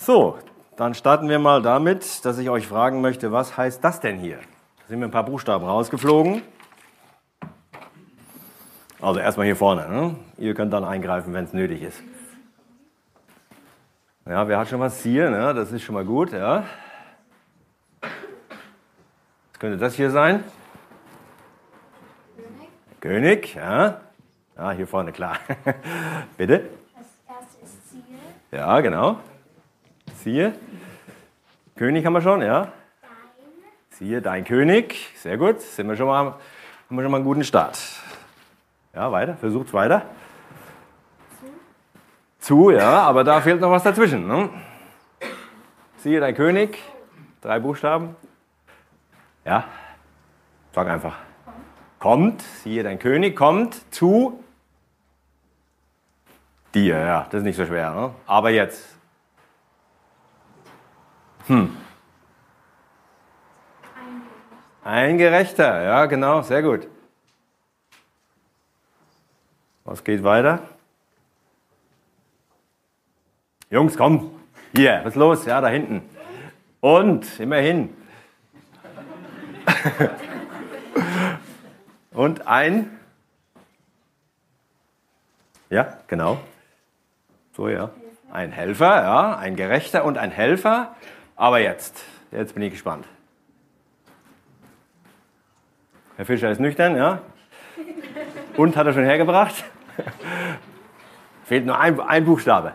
So, dann starten wir mal damit, dass ich euch fragen möchte, was heißt das denn hier? Da sind mir ein paar Buchstaben rausgeflogen. Also erstmal hier vorne. Ne? Ihr könnt dann eingreifen, wenn es nötig ist. Ja, wer hat schon was hier? Ne? Das ist schon mal gut. Ja. Was könnte das hier sein? König, ja. Ja, hier vorne, klar. Bitte? Das erste ist Ziel. Ja, genau. Siehe. König haben wir schon, ja. Siehe, dein König. Sehr gut. Sind wir schon mal, haben wir schon mal einen guten Start. Ja, weiter. Versucht's weiter. Zu, ja, aber da fehlt noch was dazwischen. Ne? Siehe, dein König. Drei Buchstaben. Ja. Sag einfach. Kommt. Siehe, dein König kommt zu dir. Ja, das ist nicht so schwer. Ne? Aber jetzt. Ein Gerechter, ja, genau, sehr gut. Was geht weiter? Jungs, komm. Hier, was ist los? Ja, da hinten. Und, immerhin. Und ein. Ja, genau. So, ja. Ein Helfer, ja, ein Gerechter und ein Helfer. Aber jetzt, jetzt bin ich gespannt. Herr Fischer ist nüchtern, ja? Und hat er schon hergebracht? Fehlt nur ein, ein Buchstabe.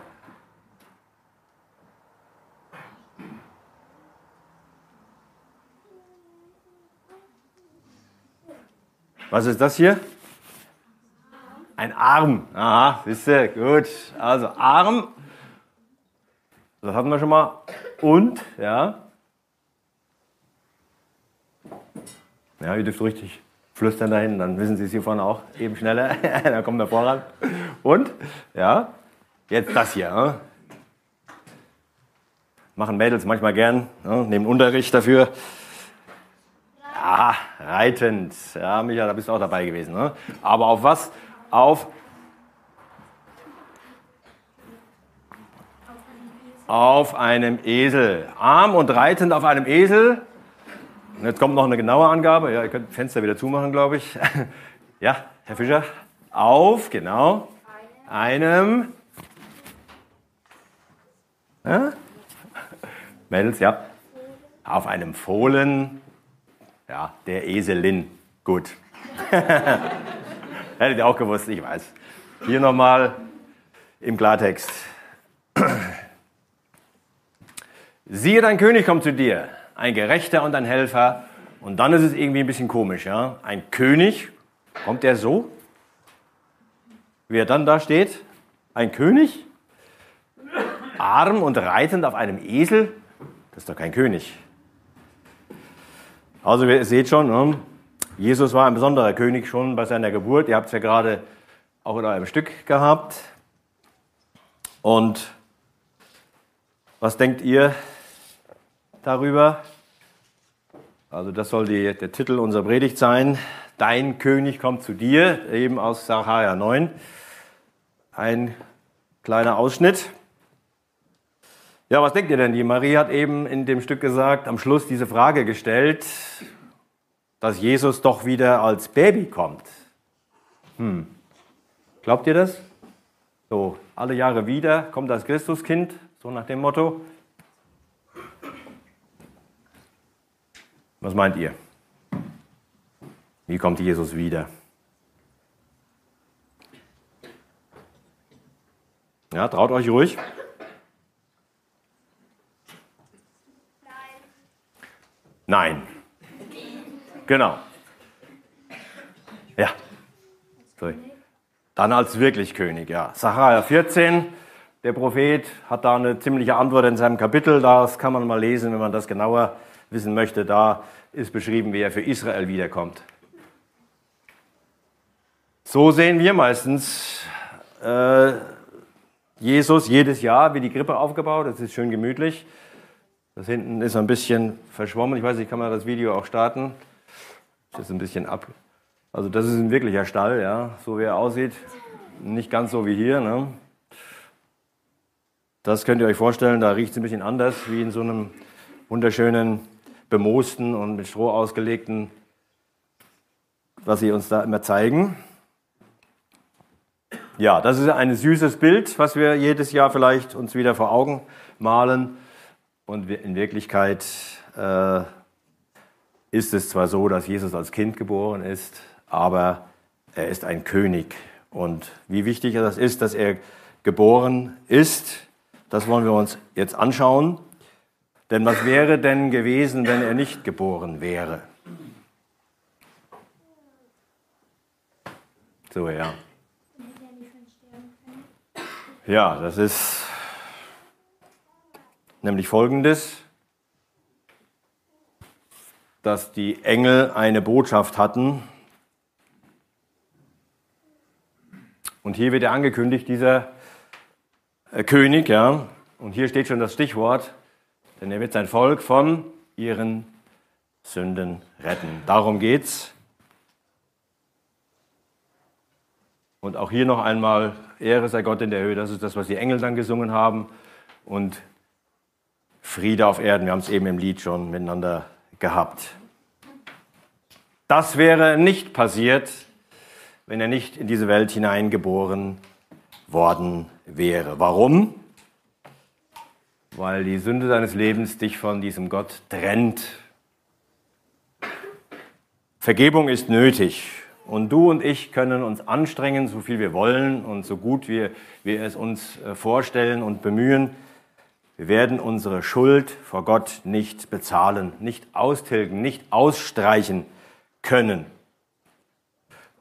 Was ist das hier? Ein Arm. Aha, siehst du, gut. Also Arm. Das hatten wir schon mal. Und, ja. Ja, ihr dürft richtig flüstern dahin, dann wissen Sie es hier vorne auch eben schneller. dann kommt er voran. Und, ja, jetzt das hier. Ne? Machen Mädels manchmal gern, ne? nehmen Unterricht dafür. Ja, reitend. Ja, Micha, da bist du auch dabei gewesen. Ne? Aber auf was? Auf auf einem Esel. Arm und reitend auf einem Esel. Und jetzt kommt noch eine genaue Angabe. Ja, ihr könnt Fenster wieder zumachen, glaube ich. Ja, Herr Fischer. Auf, genau. Einem. Ja? Mädels, ja. Auf einem Fohlen. Ja, der Eselin. Gut. Hättet ihr auch gewusst, ich weiß. Hier nochmal im Klartext. Siehe, dein König kommt zu dir, ein Gerechter und ein Helfer. Und dann ist es irgendwie ein bisschen komisch, ja? Ein König, kommt der so? Wie er dann da steht? Ein König? Arm und reitend auf einem Esel? Das ist doch kein König. Also, ihr seht schon, ne? Jesus war ein besonderer König schon bei seiner Geburt. Ihr habt es ja gerade auch in eurem Stück gehabt. Und was denkt ihr darüber? Also das soll die, der Titel unserer Predigt sein. Dein König kommt zu dir, eben aus Sacharja 9. Ein kleiner Ausschnitt. Ja, was denkt ihr denn? Die Marie hat eben in dem Stück gesagt, am Schluss diese Frage gestellt, dass Jesus doch wieder als Baby kommt. Hm. Glaubt ihr das? So, alle Jahre wieder kommt das Christuskind, so nach dem Motto. Was meint ihr? Wie kommt Jesus wieder? Ja, traut euch ruhig. Nein. Genau. Ja. Sorry. Dann als wirklich König, ja. Sacharja 14, der Prophet hat da eine ziemliche Antwort in seinem Kapitel. Das kann man mal lesen, wenn man das genauer wissen möchte. Da ist beschrieben, wie er für Israel wiederkommt. So sehen wir meistens äh, Jesus jedes Jahr, wie die Krippe aufgebaut. Das ist schön gemütlich. Das hinten ist ein bisschen verschwommen. Ich weiß nicht, kann man das Video auch starten? Das ist ein bisschen ab. Also das ist ein wirklicher Stall, ja, so wie er aussieht. Nicht ganz so wie hier. Ne? Das könnt ihr euch vorstellen, da riecht es ein bisschen anders wie in so einem wunderschönen, bemoosten und mit Stroh ausgelegten, was sie uns da immer zeigen. Ja, das ist ein süßes Bild, was wir jedes Jahr vielleicht uns wieder vor Augen malen. Und in Wirklichkeit äh, ist es zwar so, dass Jesus als Kind geboren ist, aber er ist ein König. Und wie wichtig das ist, dass er geboren ist, das wollen wir uns jetzt anschauen. Denn was wäre denn gewesen, wenn er nicht geboren wäre? So, ja. Ja, das ist nämlich folgendes, dass die Engel eine Botschaft hatten. Und hier wird ja angekündigt, dieser äh, König, ja. Und hier steht schon das Stichwort, denn er wird sein Volk von ihren Sünden retten. Darum geht's. Und auch hier noch einmal, Ehre sei Gott in der Höhe, das ist das, was die Engel dann gesungen haben. Und Friede auf Erden, wir haben es eben im Lied schon miteinander gehabt. Das wäre nicht passiert, wenn er nicht in diese Welt hineingeboren worden wäre. Warum? Weil die Sünde deines Lebens dich von diesem Gott trennt. Vergebung ist nötig. Und du und ich können uns anstrengen, so viel wir wollen und so gut wir, wir es uns äh, vorstellen und bemühen. Wir werden unsere Schuld vor Gott nicht bezahlen, nicht austilgen, nicht ausstreichen können.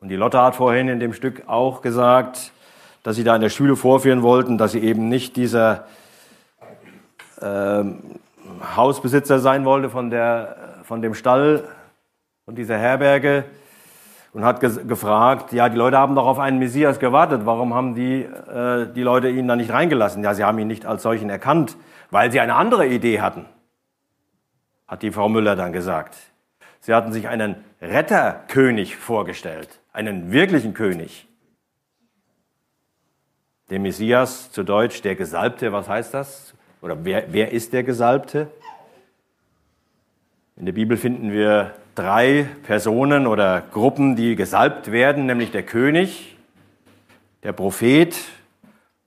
Und die Lotte hat vorhin in dem Stück auch gesagt, dass sie da in der Schule vorführen wollten, dass sie eben nicht dieser Hausbesitzer sein wollte von, der, von dem Stall und dieser Herberge und hat gefragt, ja, die Leute haben doch auf einen Messias gewartet, warum haben die, äh, die Leute ihn da nicht reingelassen? Ja, sie haben ihn nicht als solchen erkannt, weil sie eine andere Idee hatten, hat die Frau Müller dann gesagt. Sie hatten sich einen Retterkönig vorgestellt, einen wirklichen König. Der Messias, zu Deutsch der Gesalbte, was heißt das? Oder wer, wer ist der Gesalbte? In der Bibel finden wir drei Personen oder Gruppen, die gesalbt werden, nämlich der König, der Prophet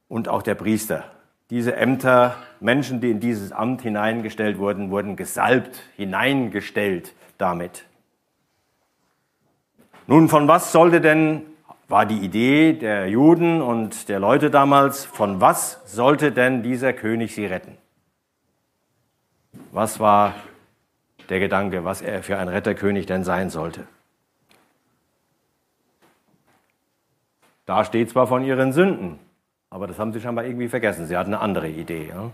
und auch der Priester. Diese Ämter, Menschen, die in dieses Amt hineingestellt wurden, wurden gesalbt, hineingestellt damit. Nun, von was sollte denn war die Idee der Juden und der Leute damals, von was sollte denn dieser König sie retten? Was war der Gedanke, was er für ein Retterkönig denn sein sollte? Da steht zwar von ihren Sünden, aber das haben sie scheinbar irgendwie vergessen. Sie hatten eine andere Idee. Ja?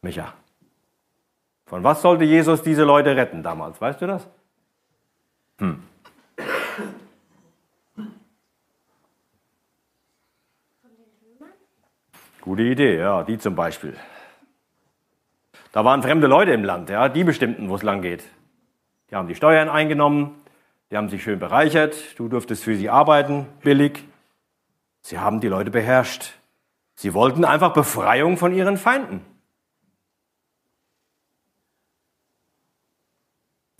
Micha. Von was sollte Jesus diese Leute retten damals? Weißt du das? Hm. Gute Idee, ja, die zum Beispiel. Da waren fremde Leute im Land, ja, die bestimmten, wo es lang geht. Die haben die Steuern eingenommen, die haben sich schön bereichert, du durftest für sie arbeiten, billig. Sie haben die Leute beherrscht. Sie wollten einfach Befreiung von ihren Feinden.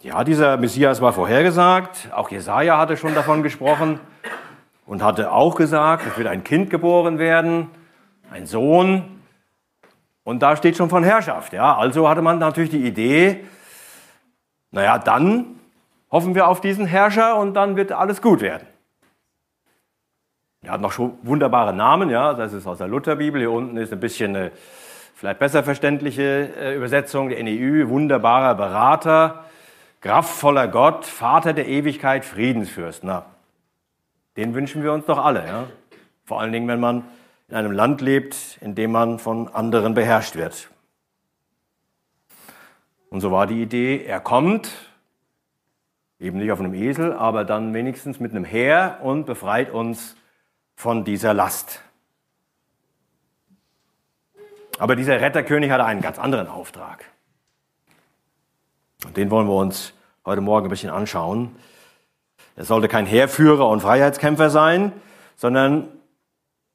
Ja, dieser Messias war vorhergesagt, auch Jesaja hatte schon davon gesprochen und hatte auch gesagt, es wird ein Kind geboren werden ein Sohn. Und da steht schon von Herrschaft. Ja? Also hatte man natürlich die Idee, naja, dann hoffen wir auf diesen Herrscher und dann wird alles gut werden. Er hat noch schon wunderbare Namen, ja, das ist aus der Lutherbibel. Hier unten ist ein bisschen eine vielleicht besser verständliche äh, Übersetzung, der NEU, wunderbarer Berater, kraftvoller Gott, Vater der Ewigkeit, Friedensfürst. Na, den wünschen wir uns doch alle, ja. Vor allen Dingen, wenn man in einem Land lebt, in dem man von anderen beherrscht wird. Und so war die Idee, er kommt, eben nicht auf einem Esel, aber dann wenigstens mit einem Heer und befreit uns von dieser Last. Aber dieser Retterkönig hatte einen ganz anderen Auftrag. Und den wollen wir uns heute Morgen ein bisschen anschauen. Er sollte kein Heerführer und Freiheitskämpfer sein, sondern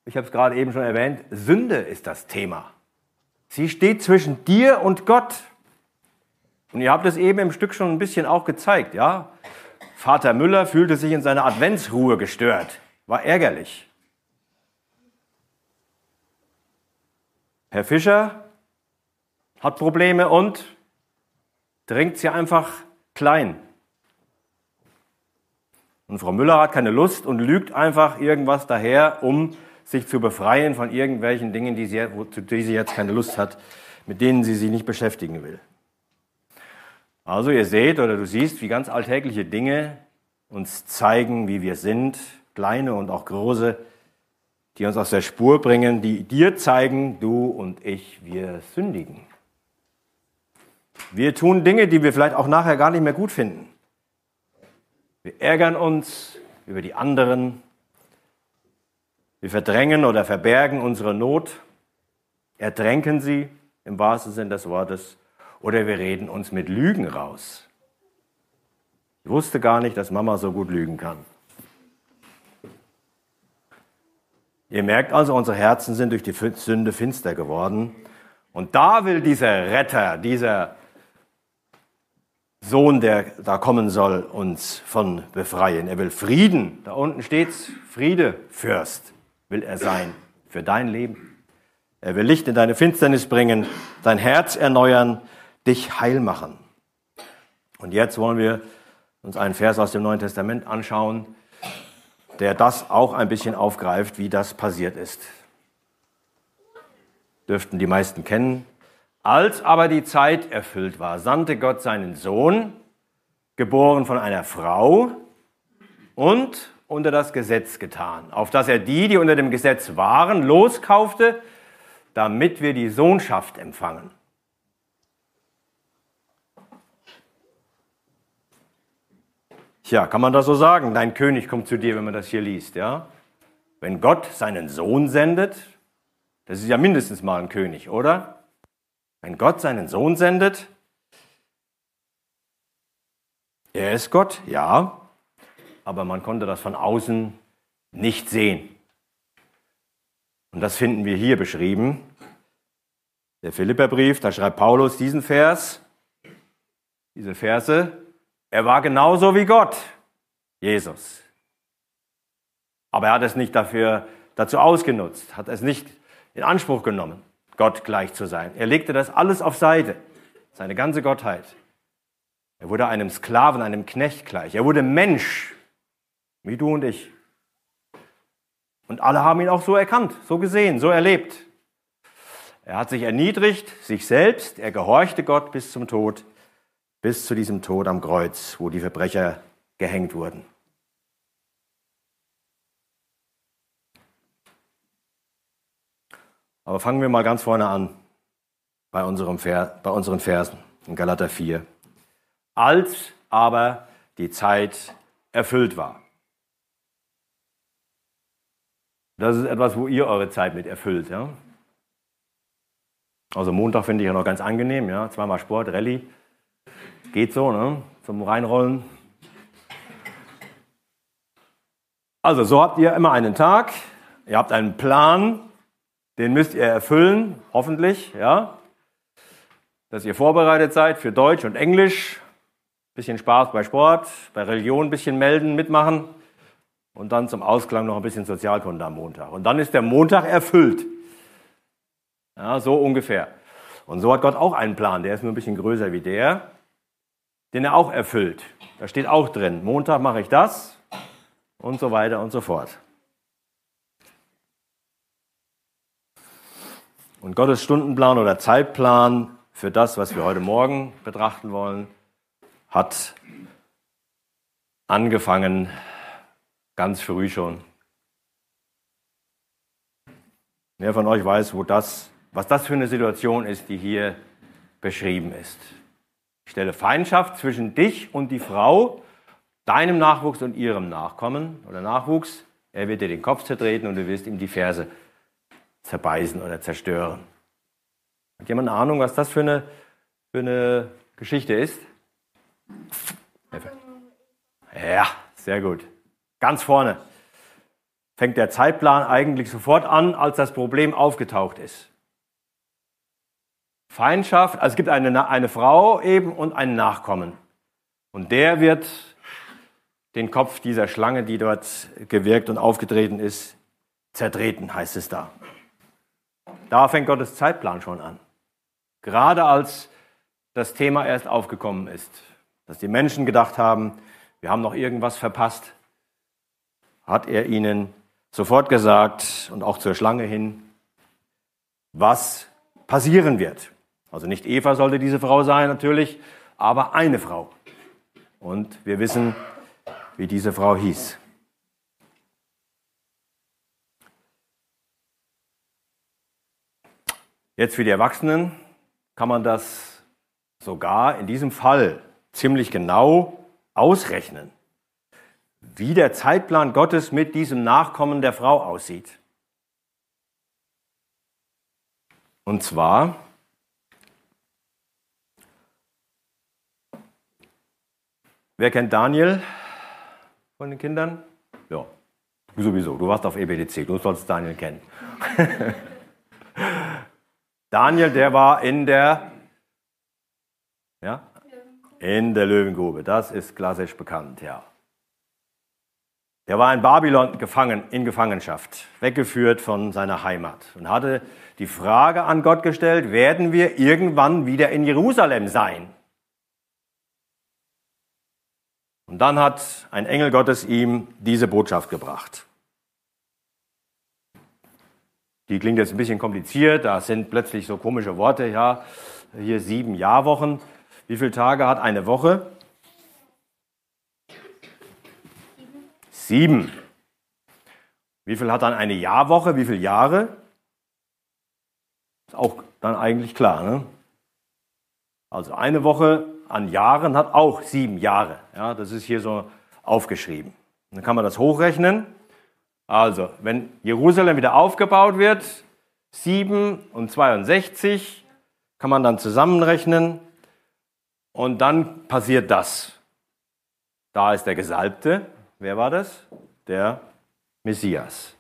ich habe es gerade eben schon erwähnt, Sünde ist das Thema. Sie steht zwischen dir und Gott. Und ihr habt es eben im Stück schon ein bisschen auch gezeigt, ja? Vater Müller fühlte sich in seiner Adventsruhe gestört, war ärgerlich. Herr Fischer hat Probleme und drängt sie einfach klein. Und Frau Müller hat keine Lust und lügt einfach irgendwas daher, um sich zu befreien von irgendwelchen Dingen, die sie, zu denen sie jetzt keine Lust hat, mit denen sie sich nicht beschäftigen will. Also ihr seht oder du siehst, wie ganz alltägliche Dinge uns zeigen, wie wir sind, kleine und auch große, die uns aus der Spur bringen, die dir zeigen, du und ich, wir sündigen. Wir tun Dinge, die wir vielleicht auch nachher gar nicht mehr gut finden. Wir ärgern uns über die anderen. Wir verdrängen oder verbergen unsere Not, ertränken sie im wahrsten Sinne des Wortes, oder wir reden uns mit Lügen raus. Ich wusste gar nicht, dass Mama so gut lügen kann. Ihr merkt also, unsere Herzen sind durch die Sünde finster geworden. Und da will dieser Retter, dieser Sohn, der da kommen soll, uns von befreien. Er will Frieden. Da unten steht's, Friede, Fürst, will er sein für dein Leben. Er will Licht in deine Finsternis bringen, dein Herz erneuern, dich heil machen. Und jetzt wollen wir uns einen Vers aus dem Neuen Testament anschauen, der das auch ein bisschen aufgreift, wie das passiert ist. Dürften die meisten kennen. Als aber die Zeit erfüllt war, sandte Gott seinen Sohn, geboren von einer Frau und unter das Gesetz getan, auf dass er die, die unter dem Gesetz waren, loskaufte, damit wir die Sohnschaft empfangen. Tja, kann man das so sagen? Dein König kommt zu dir, wenn man das hier liest, ja? Wenn Gott seinen Sohn sendet, das ist ja mindestens mal ein König, oder? Wenn Gott seinen Sohn sendet, er ist Gott, ja, aber man konnte das von außen nicht sehen. Und das finden wir hier beschrieben. Der Philipperbrief, da schreibt Paulus diesen Vers, diese Verse, er war genauso wie Gott, Jesus. Aber er hat es nicht dafür, dazu ausgenutzt, hat es nicht in Anspruch genommen. Gott gleich zu sein. Er legte das alles auf Seite, seine ganze Gottheit. Er wurde einem Sklaven, einem Knecht gleich. Er wurde Mensch, wie du und ich. Und alle haben ihn auch so erkannt, so gesehen, so erlebt. Er hat sich erniedrigt, sich selbst, er gehorchte Gott bis zum Tod, bis zu diesem Tod am Kreuz, wo die Verbrecher gehängt wurden. Aber fangen wir mal ganz vorne an bei, unserem Ver bei unseren Versen in Galater 4. Als aber die Zeit erfüllt war. Das ist etwas, wo ihr eure Zeit mit erfüllt. Ja? Also Montag finde ich ja noch ganz angenehm. Ja? Zweimal Sport, Rallye. Geht so, ne? zum Reinrollen. Also so habt ihr immer einen Tag. Ihr habt einen Plan, den müsst ihr erfüllen, hoffentlich, ja. Dass ihr vorbereitet seid für Deutsch und Englisch. Bisschen Spaß bei Sport, bei Religion ein bisschen melden, mitmachen. Und dann zum Ausklang noch ein bisschen Sozialkunde am Montag. Und dann ist der Montag erfüllt. Ja, so ungefähr. Und so hat Gott auch einen Plan, der ist nur ein bisschen größer wie der, den er auch erfüllt. Da steht auch drin, Montag mache ich das und so weiter und so fort. Und Gottes Stundenplan oder Zeitplan für das, was wir heute Morgen betrachten wollen, hat angefangen ganz früh schon. Wer von euch weiß, wo das, was das für eine Situation ist, die hier beschrieben ist? Ich stelle Feindschaft zwischen dich und die Frau, deinem Nachwuchs und ihrem Nachkommen oder Nachwuchs. Er wird dir den Kopf zertreten und du wirst ihm die Ferse zerbeißen oder zerstören. Hat jemand eine Ahnung, was das für eine, für eine Geschichte ist? Ja, sehr gut. Ganz vorne. fängt der Zeitplan eigentlich sofort an, als das Problem aufgetaucht ist. Feindschaft, also es gibt eine, eine Frau eben und einen Nachkommen. Und der wird den Kopf dieser Schlange, die dort gewirkt und aufgetreten ist, zertreten, heißt es da. Da fängt Gottes Zeitplan schon an. Gerade als das Thema erst aufgekommen ist, dass die Menschen gedacht haben, wir haben noch irgendwas verpasst, hat er ihnen sofort gesagt und auch zur Schlange hin, was passieren wird. Also nicht Eva sollte diese Frau sein natürlich, aber eine Frau. Und wir wissen, wie diese Frau hieß. Jetzt für die Erwachsenen kann man das sogar in diesem Fall ziemlich genau ausrechnen, wie der Zeitplan Gottes mit diesem Nachkommen der Frau aussieht. Und zwar Wer kennt Daniel von den Kindern? Ja, du sowieso. Du warst auf EBDC, du sollst Daniel kennen. Daniel, der war in der, ja, in der Löwengrube. Das ist klassisch bekannt, ja. Der war in Babylon gefangen, in Gefangenschaft, weggeführt von seiner Heimat und hatte die Frage an Gott gestellt, werden wir irgendwann wieder in Jerusalem sein? Und dann hat ein Engel Gottes ihm diese Botschaft gebracht. Die klingt jetzt ein bisschen kompliziert, da sind plötzlich so komische Worte, ja, hier sieben Jahrwochen. Wie viele Tage hat eine Woche? Sieben. Wie viel hat dann eine Jahrwoche? Wie viele Jahre? Ist auch dann eigentlich klar. Ne? Also eine Woche an Jahren hat auch sieben Jahre. Ja, das ist hier so aufgeschrieben. Dann kann man das hochrechnen. Also, wenn Jerusalem wieder aufgebaut wird, 7 und 62, kann man dann zusammenrechnen. Und dann passiert das. Da ist der Gesalbte. Wer war das? Der Messias.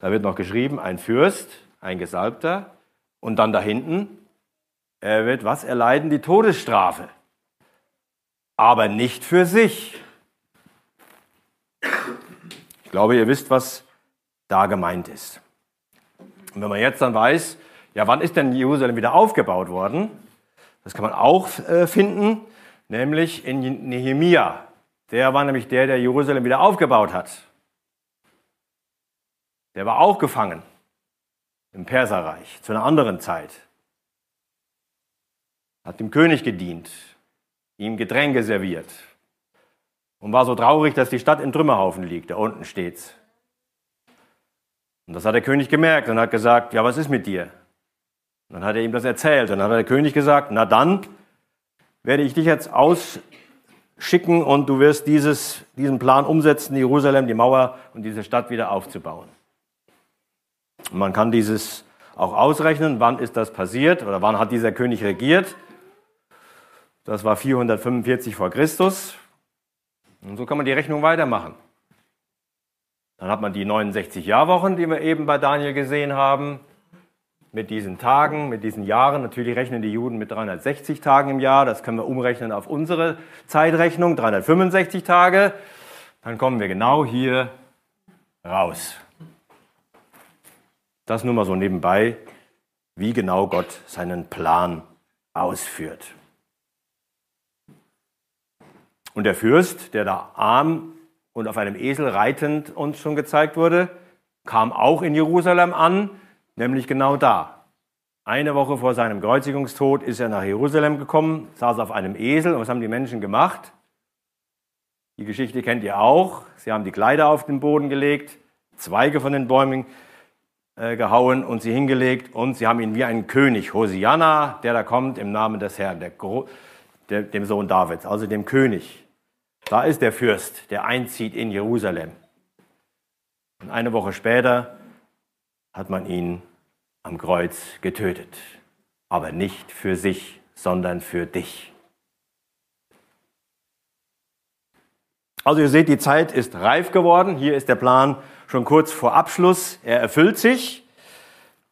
Da wird noch geschrieben, ein Fürst, ein Gesalbter. Und dann da hinten, er wird was erleiden? Die Todesstrafe aber nicht für sich. Ich glaube, ihr wisst, was da gemeint ist. Und wenn man jetzt dann weiß, ja, wann ist denn Jerusalem wieder aufgebaut worden? Das kann man auch äh, finden, nämlich in Nehemia. Der war nämlich der, der Jerusalem wieder aufgebaut hat. Der war auch gefangen im Perserreich zu einer anderen Zeit. Hat dem König gedient, ihm Getränke serviert und war so traurig, dass die Stadt im Trümmerhaufen liegt. Da unten steht's. Und das hat der König gemerkt und hat gesagt, ja, was ist mit dir? Und dann hat er ihm das erzählt. Und dann hat der König gesagt, na dann werde ich dich jetzt ausschicken und du wirst dieses, diesen Plan umsetzen, Jerusalem, die Mauer und diese Stadt wieder aufzubauen. Und man kann dieses auch ausrechnen, wann ist das passiert oder wann hat dieser König regiert. Das war 445 vor Christus. Und so kann man die Rechnung weitermachen. Dann hat man die 69 Jahrwochen, die wir eben bei Daniel gesehen haben, mit diesen Tagen, mit diesen Jahren. Natürlich rechnen die Juden mit 360 Tagen im Jahr. Das können wir umrechnen auf unsere Zeitrechnung, 365 Tage. Dann kommen wir genau hier raus. Das nur mal so nebenbei, wie genau Gott seinen Plan ausführt. Und der Fürst, der da arm und auf einem Esel reitend uns schon gezeigt wurde, kam auch in Jerusalem an, nämlich genau da. Eine Woche vor seinem Kreuzigungstod ist er nach Jerusalem gekommen, saß auf einem Esel. Und was haben die Menschen gemacht? Die Geschichte kennt ihr auch. Sie haben die Kleider auf den Boden gelegt, Zweige von den Bäumen äh, gehauen und sie hingelegt und sie haben ihn wie einen König, Hosianna, der da kommt im Namen des Herrn, der, der, dem Sohn Davids, also dem König. Da ist der Fürst, der einzieht in Jerusalem. Und eine Woche später hat man ihn am Kreuz getötet. Aber nicht für sich, sondern für dich. Also ihr seht, die Zeit ist reif geworden. Hier ist der Plan schon kurz vor Abschluss. Er erfüllt sich.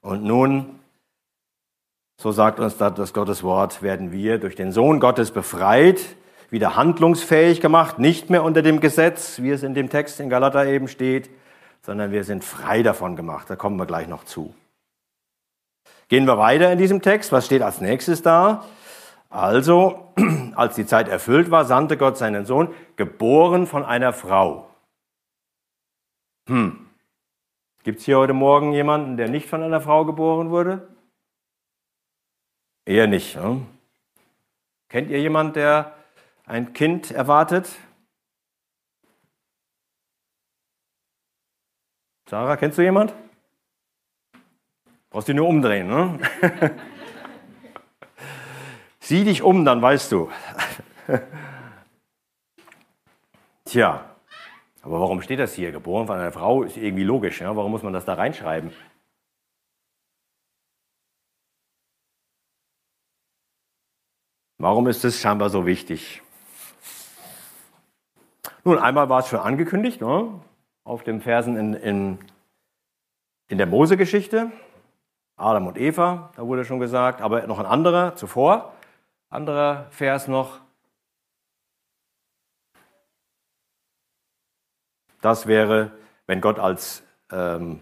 Und nun, so sagt uns das Gottes Wort, werden wir durch den Sohn Gottes befreit, wieder handlungsfähig gemacht, nicht mehr unter dem Gesetz, wie es in dem Text in Galater eben steht, sondern wir sind frei davon gemacht. Da kommen wir gleich noch zu. Gehen wir weiter in diesem Text. Was steht als nächstes da? Also, als die Zeit erfüllt war, sandte Gott seinen Sohn, geboren von einer Frau. Hm. Gibt es hier heute Morgen jemanden, der nicht von einer Frau geboren wurde? Eher nicht. Ne? Kennt ihr jemanden, der ein Kind erwartet? Sarah, kennst du jemand? Brauchst du nur umdrehen, ne? Sieh dich um, dann weißt du. Tja, aber warum steht das hier? Geboren von einer Frau ist irgendwie logisch. Ja? Warum muss man das da reinschreiben? Warum ist es scheinbar so wichtig? Nun, einmal war es schon angekündigt, ne? auf den Versen in, in, in der Mose-Geschichte. Adam und Eva, da wurde schon gesagt, aber noch ein anderer zuvor. Anderer Vers noch. Das wäre, wenn Gott als, ähm,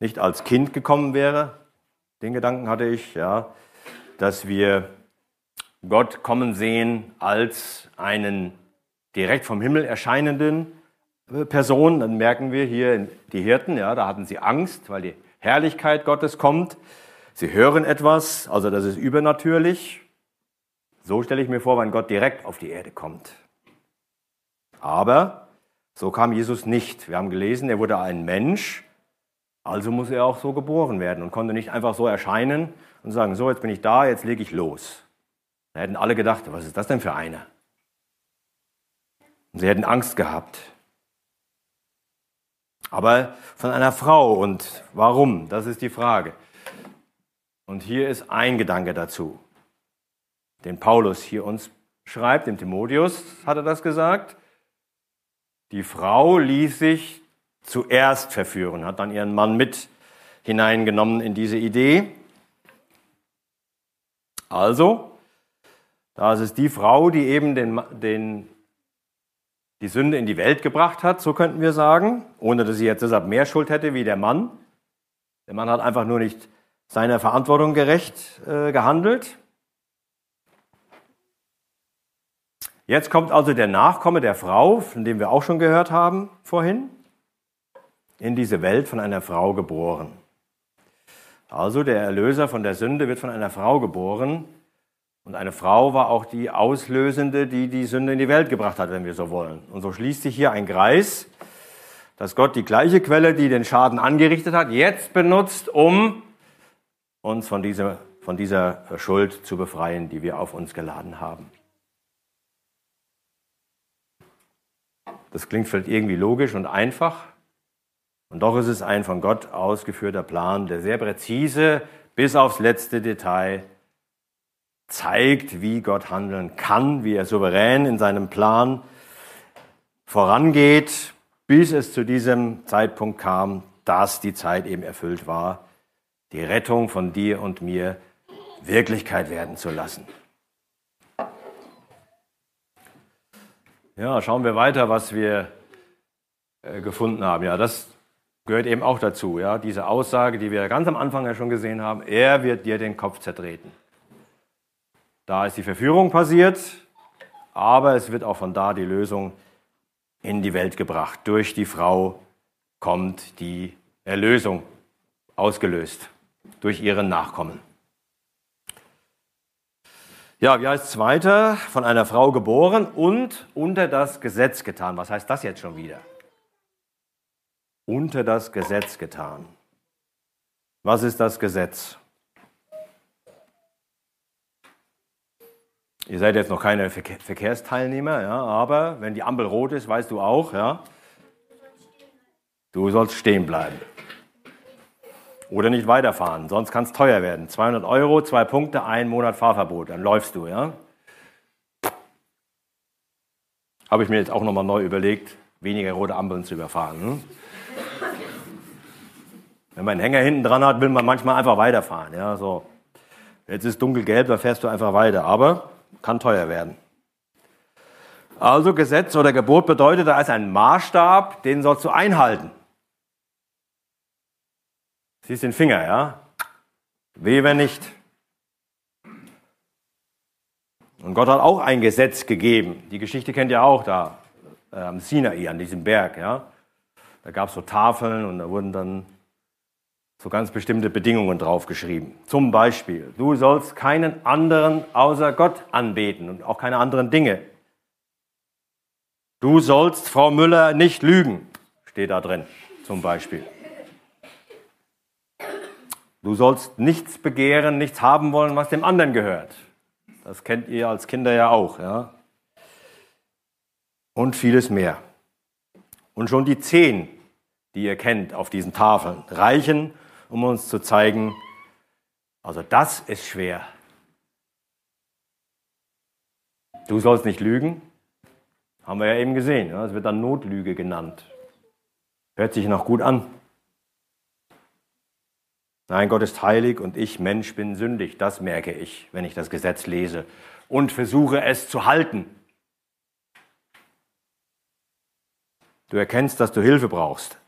nicht als Kind gekommen wäre. Den Gedanken hatte ich, ja, dass wir Gott kommen sehen als einen direkt vom Himmel erscheinenden Person. Dann merken wir hier die Hirten, ja, da hatten sie Angst, weil die Herrlichkeit Gottes kommt. Sie hören etwas, also das ist übernatürlich. So stelle ich mir vor, wenn Gott direkt auf die Erde kommt. Aber so kam Jesus nicht. Wir haben gelesen, er wurde ein Mensch, also muss er auch so geboren werden und konnte nicht einfach so erscheinen und sagen, so, jetzt bin ich da, jetzt lege ich los. Da hätten alle gedacht, was ist das denn für einer? Sie hätten Angst gehabt. Aber von einer Frau und warum, das ist die Frage. Und hier ist ein Gedanke dazu, den Paulus hier uns schreibt, dem Timotheus hat er das gesagt. Die Frau ließ sich zuerst verführen, hat dann ihren Mann mit hineingenommen in diese Idee. Also, da ist es die Frau, die eben den, den, die Sünde in die Welt gebracht hat, so könnten wir sagen, ohne dass sie jetzt deshalb mehr Schuld hätte wie der Mann. Der Mann hat einfach nur nicht seiner Verantwortung gerecht äh, gehandelt. Jetzt kommt also der Nachkomme der Frau, von dem wir auch schon gehört haben vorhin, in diese Welt von einer Frau geboren. Also der Erlöser von der Sünde wird von einer Frau geboren. Und eine Frau war auch die Auslösende, die die Sünde in die Welt gebracht hat, wenn wir so wollen. Und so schließt sich hier ein Kreis, dass Gott die gleiche Quelle, die den Schaden angerichtet hat, jetzt benutzt, um uns von dieser, von dieser Schuld zu befreien, die wir auf uns geladen haben. Das klingt vielleicht irgendwie logisch und einfach. Und doch ist es ein von Gott ausgeführter Plan, der sehr präzise bis aufs letzte Detail zeigt, wie Gott handeln kann, wie er souverän in seinem Plan vorangeht, bis es zu diesem Zeitpunkt kam, dass die Zeit eben erfüllt war, die Rettung von dir und mir Wirklichkeit werden zu lassen. Ja, schauen wir weiter, was wir äh, gefunden haben. Ja, das gehört eben auch dazu. Ja, diese Aussage, die wir ganz am Anfang ja schon gesehen haben: Er wird dir den Kopf zertreten. Da ist die Verführung passiert, aber es wird auch von da die Lösung in die Welt gebracht. Durch die Frau kommt die Erlösung ausgelöst durch ihren Nachkommen. Ja, wie heißt es weiter? Von einer Frau geboren und unter das Gesetz getan. Was heißt das jetzt schon wieder? Unter das Gesetz getan. Was ist das Gesetz? Ihr seid jetzt noch keine Verkehrsteilnehmer, ja, aber wenn die Ampel rot ist, weißt du auch, ja, du sollst stehen bleiben. Oder nicht weiterfahren, sonst kann es teuer werden. 200 Euro, zwei Punkte, ein Monat Fahrverbot, dann läufst du, ja? Habe ich mir jetzt auch nochmal neu überlegt, weniger rote Ampeln zu überfahren. Hm? Wenn man einen Hänger hinten dran hat, will man manchmal einfach weiterfahren. Ja, so. Jetzt ist dunkelgelb, da fährst du einfach weiter. Aber kann teuer werden. Also Gesetz oder Gebot bedeutet, da ist ein Maßstab, den sollst du einhalten. Siehst den Finger, ja? Wehe, wenn nicht. Und Gott hat auch ein Gesetz gegeben. Die Geschichte kennt ihr auch da äh, am Sinai, an diesem Berg. Ja? Da gab es so Tafeln und da wurden dann so ganz bestimmte Bedingungen draufgeschrieben. Zum Beispiel, du sollst keinen anderen außer Gott anbeten und auch keine anderen Dinge. Du sollst, Frau Müller, nicht lügen, steht da drin, zum Beispiel. Du sollst nichts begehren, nichts haben wollen, was dem anderen gehört. Das kennt ihr als Kinder ja auch. Ja? Und vieles mehr. Und schon die zehn, die ihr kennt auf diesen Tafeln, reichen, um uns zu zeigen, also das ist schwer. Du sollst nicht lügen, haben wir ja eben gesehen. Es wird dann Notlüge genannt. Hört sich noch gut an. Nein, Gott ist heilig und ich, Mensch, bin sündig. Das merke ich, wenn ich das Gesetz lese und versuche es zu halten. Du erkennst, dass du Hilfe brauchst.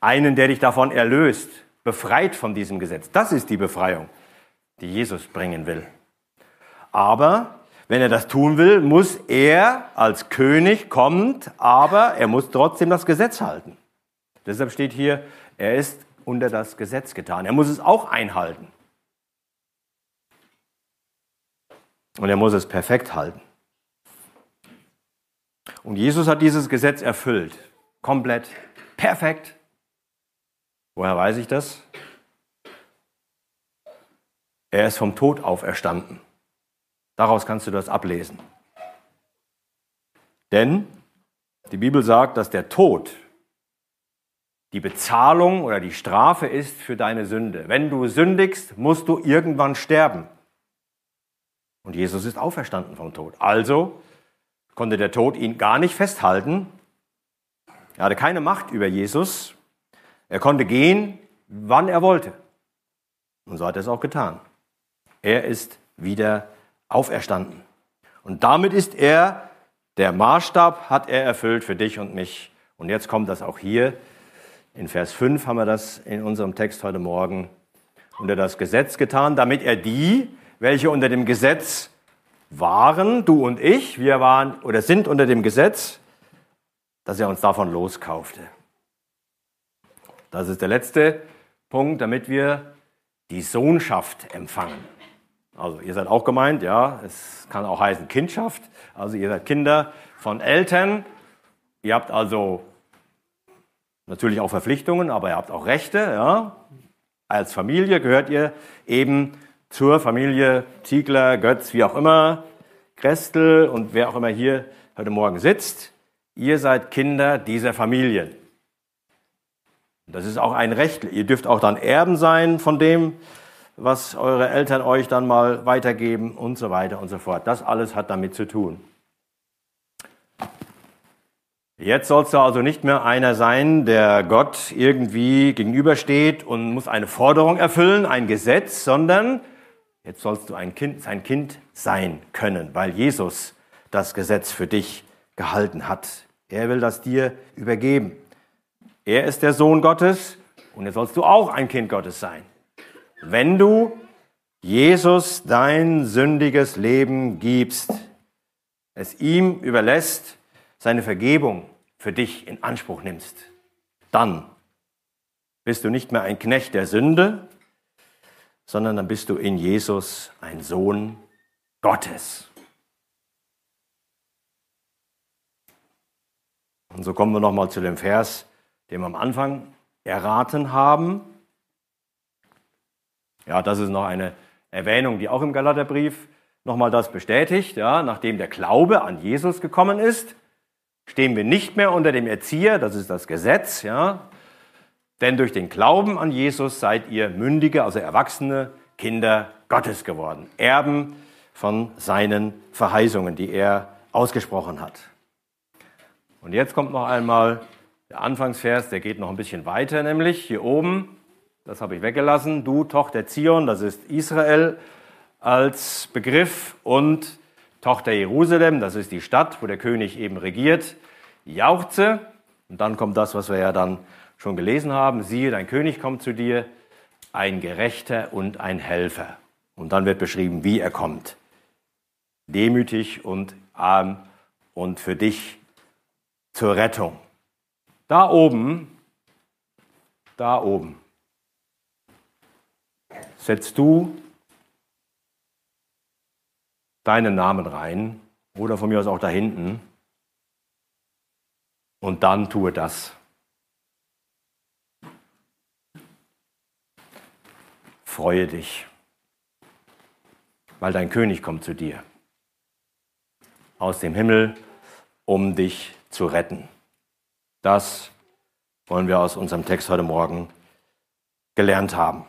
Einen, der dich davon erlöst, befreit von diesem Gesetz. Das ist die Befreiung, die Jesus bringen will. Aber wenn er das tun will, muss er als König kommt, aber er muss trotzdem das Gesetz halten. Deshalb steht hier, er ist unter das Gesetz getan. Er muss es auch einhalten. Und er muss es perfekt halten. Und Jesus hat dieses Gesetz erfüllt. Komplett, perfekt. Woher weiß ich das? Er ist vom Tod auferstanden. Daraus kannst du das ablesen. Denn die Bibel sagt, dass der Tod die Bezahlung oder die Strafe ist für deine Sünde. Wenn du sündigst, musst du irgendwann sterben. Und Jesus ist auferstanden vom Tod. Also konnte der Tod ihn gar nicht festhalten. Er hatte keine Macht über Jesus. Er konnte gehen, wann er wollte. Und so hat er es auch getan. Er ist wieder auferstanden. Und damit ist er, der Maßstab hat er erfüllt für dich und mich. Und jetzt kommt das auch hier in Vers 5 haben wir das in unserem Text heute Morgen unter das Gesetz getan, damit er die, welche unter dem Gesetz waren, du und ich, wir waren oder sind unter dem Gesetz, dass er uns davon loskaufte. Das ist der letzte Punkt, damit wir die Sohnschaft empfangen. Also ihr seid auch gemeint, ja, es kann auch heißen Kindschaft. Also ihr seid Kinder von Eltern. Ihr habt also Natürlich auch Verpflichtungen, aber ihr habt auch Rechte. Ja? Als Familie gehört ihr eben zur Familie Ziegler, Götz, wie auch immer, Krestel und wer auch immer hier heute Morgen sitzt. Ihr seid Kinder dieser Familien. Das ist auch ein Recht. Ihr dürft auch dann Erben sein von dem, was eure Eltern euch dann mal weitergeben und so weiter und so fort. Das alles hat damit zu tun. Jetzt sollst du also nicht mehr einer sein, der Gott irgendwie gegenübersteht und muss eine Forderung erfüllen, ein Gesetz, sondern jetzt sollst du ein Kind, sein Kind sein können, weil Jesus das Gesetz für dich gehalten hat. Er will das dir übergeben. Er ist der Sohn Gottes und jetzt sollst du auch ein Kind Gottes sein. Wenn du Jesus dein sündiges Leben gibst, es ihm überlässt, seine Vergebung für dich in Anspruch nimmst, dann bist du nicht mehr ein Knecht der Sünde, sondern dann bist du in Jesus ein Sohn Gottes. Und so kommen wir nochmal zu dem Vers, den wir am Anfang erraten haben. Ja, das ist noch eine Erwähnung, die auch im Galaterbrief nochmal das bestätigt, ja, nachdem der Glaube an Jesus gekommen ist, stehen wir nicht mehr unter dem Erzieher, das ist das Gesetz, ja. Denn durch den Glauben an Jesus seid ihr mündige, also erwachsene Kinder Gottes geworden, Erben von seinen Verheißungen, die er ausgesprochen hat. Und jetzt kommt noch einmal der Anfangsvers, der geht noch ein bisschen weiter, nämlich hier oben, das habe ich weggelassen, du Tochter Zion, das ist Israel als Begriff und Tochter Jerusalem, das ist die Stadt, wo der König eben regiert, jauchze. Und dann kommt das, was wir ja dann schon gelesen haben, siehe, dein König kommt zu dir, ein Gerechter und ein Helfer. Und dann wird beschrieben, wie er kommt. Demütig und arm und für dich zur Rettung. Da oben, da oben, setzt du deinen Namen rein oder von mir aus auch da hinten und dann tue das. Freue dich, weil dein König kommt zu dir aus dem Himmel, um dich zu retten. Das wollen wir aus unserem Text heute Morgen gelernt haben.